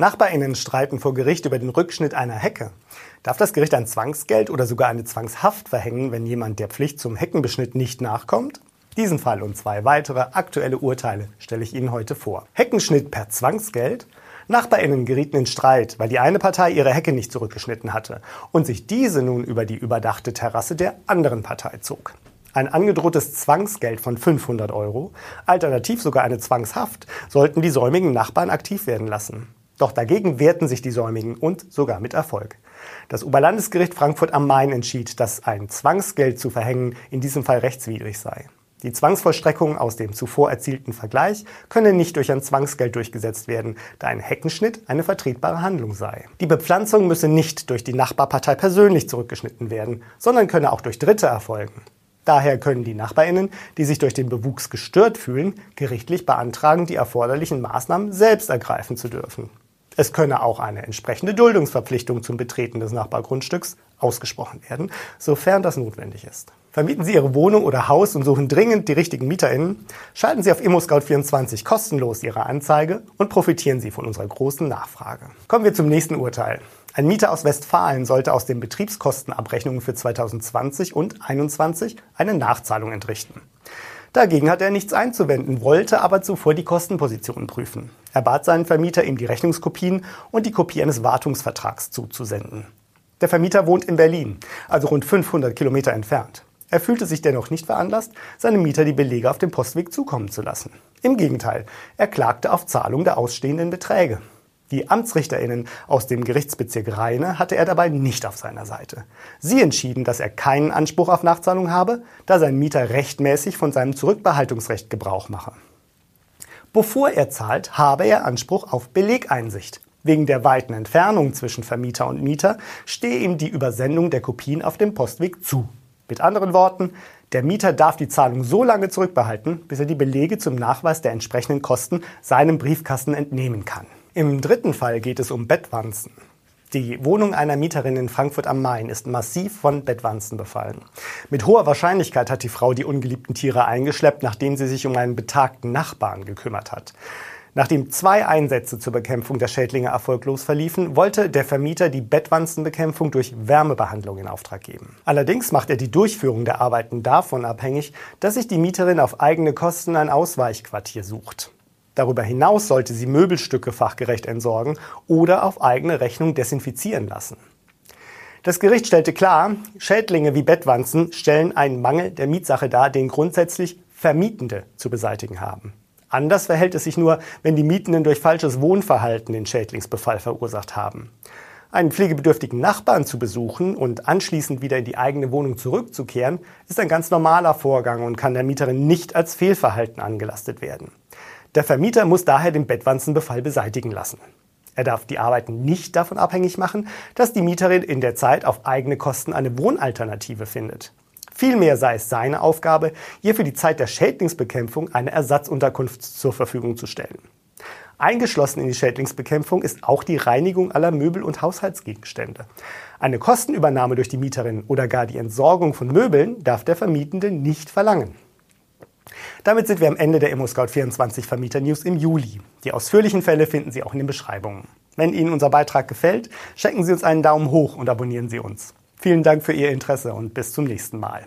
NachbarInnen streiten vor Gericht über den Rückschnitt einer Hecke. Darf das Gericht ein Zwangsgeld oder sogar eine Zwangshaft verhängen, wenn jemand der Pflicht zum Heckenbeschnitt nicht nachkommt? Diesen Fall und zwei weitere aktuelle Urteile stelle ich Ihnen heute vor. Heckenschnitt per Zwangsgeld? NachbarInnen gerieten in Streit, weil die eine Partei ihre Hecke nicht zurückgeschnitten hatte und sich diese nun über die überdachte Terrasse der anderen Partei zog. Ein angedrohtes Zwangsgeld von 500 Euro, alternativ sogar eine Zwangshaft, sollten die säumigen Nachbarn aktiv werden lassen. Doch dagegen wehrten sich die Säumigen und sogar mit Erfolg. Das Oberlandesgericht Frankfurt am Main entschied, dass ein Zwangsgeld zu verhängen in diesem Fall rechtswidrig sei. Die Zwangsvollstreckungen aus dem zuvor erzielten Vergleich könne nicht durch ein Zwangsgeld durchgesetzt werden, da ein Heckenschnitt eine vertretbare Handlung sei. Die Bepflanzung müsse nicht durch die Nachbarpartei persönlich zurückgeschnitten werden, sondern könne auch durch Dritte erfolgen. Daher können die Nachbarinnen, die sich durch den Bewuchs gestört fühlen, gerichtlich beantragen, die erforderlichen Maßnahmen selbst ergreifen zu dürfen. Es könne auch eine entsprechende Duldungsverpflichtung zum Betreten des Nachbargrundstücks ausgesprochen werden, sofern das notwendig ist. Vermieten Sie Ihre Wohnung oder Haus und suchen dringend die richtigen MieterInnen? Schalten Sie auf ImmoScout24 kostenlos Ihre Anzeige und profitieren Sie von unserer großen Nachfrage. Kommen wir zum nächsten Urteil. Ein Mieter aus Westfalen sollte aus den Betriebskostenabrechnungen für 2020 und 2021 eine Nachzahlung entrichten. Dagegen hat er nichts einzuwenden, wollte aber zuvor die Kostenpositionen prüfen. Er bat seinen Vermieter, ihm die Rechnungskopien und die Kopie eines Wartungsvertrags zuzusenden. Der Vermieter wohnt in Berlin, also rund 500 Kilometer entfernt. Er fühlte sich dennoch nicht veranlasst, seinem Mieter die Belege auf dem Postweg zukommen zu lassen. Im Gegenteil, er klagte auf Zahlung der ausstehenden Beträge. Die AmtsrichterInnen aus dem Gerichtsbezirk Rheine hatte er dabei nicht auf seiner Seite. Sie entschieden, dass er keinen Anspruch auf Nachzahlung habe, da sein Mieter rechtmäßig von seinem Zurückbehaltungsrecht Gebrauch mache. Bevor er zahlt, habe er Anspruch auf Belegeinsicht. Wegen der weiten Entfernung zwischen Vermieter und Mieter stehe ihm die Übersendung der Kopien auf dem Postweg zu. Mit anderen Worten, der Mieter darf die Zahlung so lange zurückbehalten, bis er die Belege zum Nachweis der entsprechenden Kosten seinem Briefkasten entnehmen kann. Im dritten Fall geht es um Bettwanzen. Die Wohnung einer Mieterin in Frankfurt am Main ist massiv von Bettwanzen befallen. Mit hoher Wahrscheinlichkeit hat die Frau die ungeliebten Tiere eingeschleppt, nachdem sie sich um einen betagten Nachbarn gekümmert hat. Nachdem zwei Einsätze zur Bekämpfung der Schädlinge erfolglos verliefen, wollte der Vermieter die Bettwanzenbekämpfung durch Wärmebehandlung in Auftrag geben. Allerdings macht er die Durchführung der Arbeiten davon abhängig, dass sich die Mieterin auf eigene Kosten ein Ausweichquartier sucht. Darüber hinaus sollte sie Möbelstücke fachgerecht entsorgen oder auf eigene Rechnung desinfizieren lassen. Das Gericht stellte klar, Schädlinge wie Bettwanzen stellen einen Mangel der Mietsache dar, den grundsätzlich Vermietende zu beseitigen haben. Anders verhält es sich nur, wenn die Mietenden durch falsches Wohnverhalten den Schädlingsbefall verursacht haben. Einen pflegebedürftigen Nachbarn zu besuchen und anschließend wieder in die eigene Wohnung zurückzukehren, ist ein ganz normaler Vorgang und kann der Mieterin nicht als Fehlverhalten angelastet werden. Der Vermieter muss daher den Bettwanzenbefall beseitigen lassen. Er darf die Arbeiten nicht davon abhängig machen, dass die Mieterin in der Zeit auf eigene Kosten eine Wohnalternative findet. Vielmehr sei es seine Aufgabe, ihr für die Zeit der Schädlingsbekämpfung eine Ersatzunterkunft zur Verfügung zu stellen. Eingeschlossen in die Schädlingsbekämpfung ist auch die Reinigung aller Möbel und Haushaltsgegenstände. Eine Kostenübernahme durch die Mieterin oder gar die Entsorgung von Möbeln darf der Vermietende nicht verlangen. Damit sind wir am Ende der ImmoScout24 Vermieter News im Juli. Die ausführlichen Fälle finden Sie auch in den Beschreibungen. Wenn Ihnen unser Beitrag gefällt, schenken Sie uns einen Daumen hoch und abonnieren Sie uns. Vielen Dank für Ihr Interesse und bis zum nächsten Mal.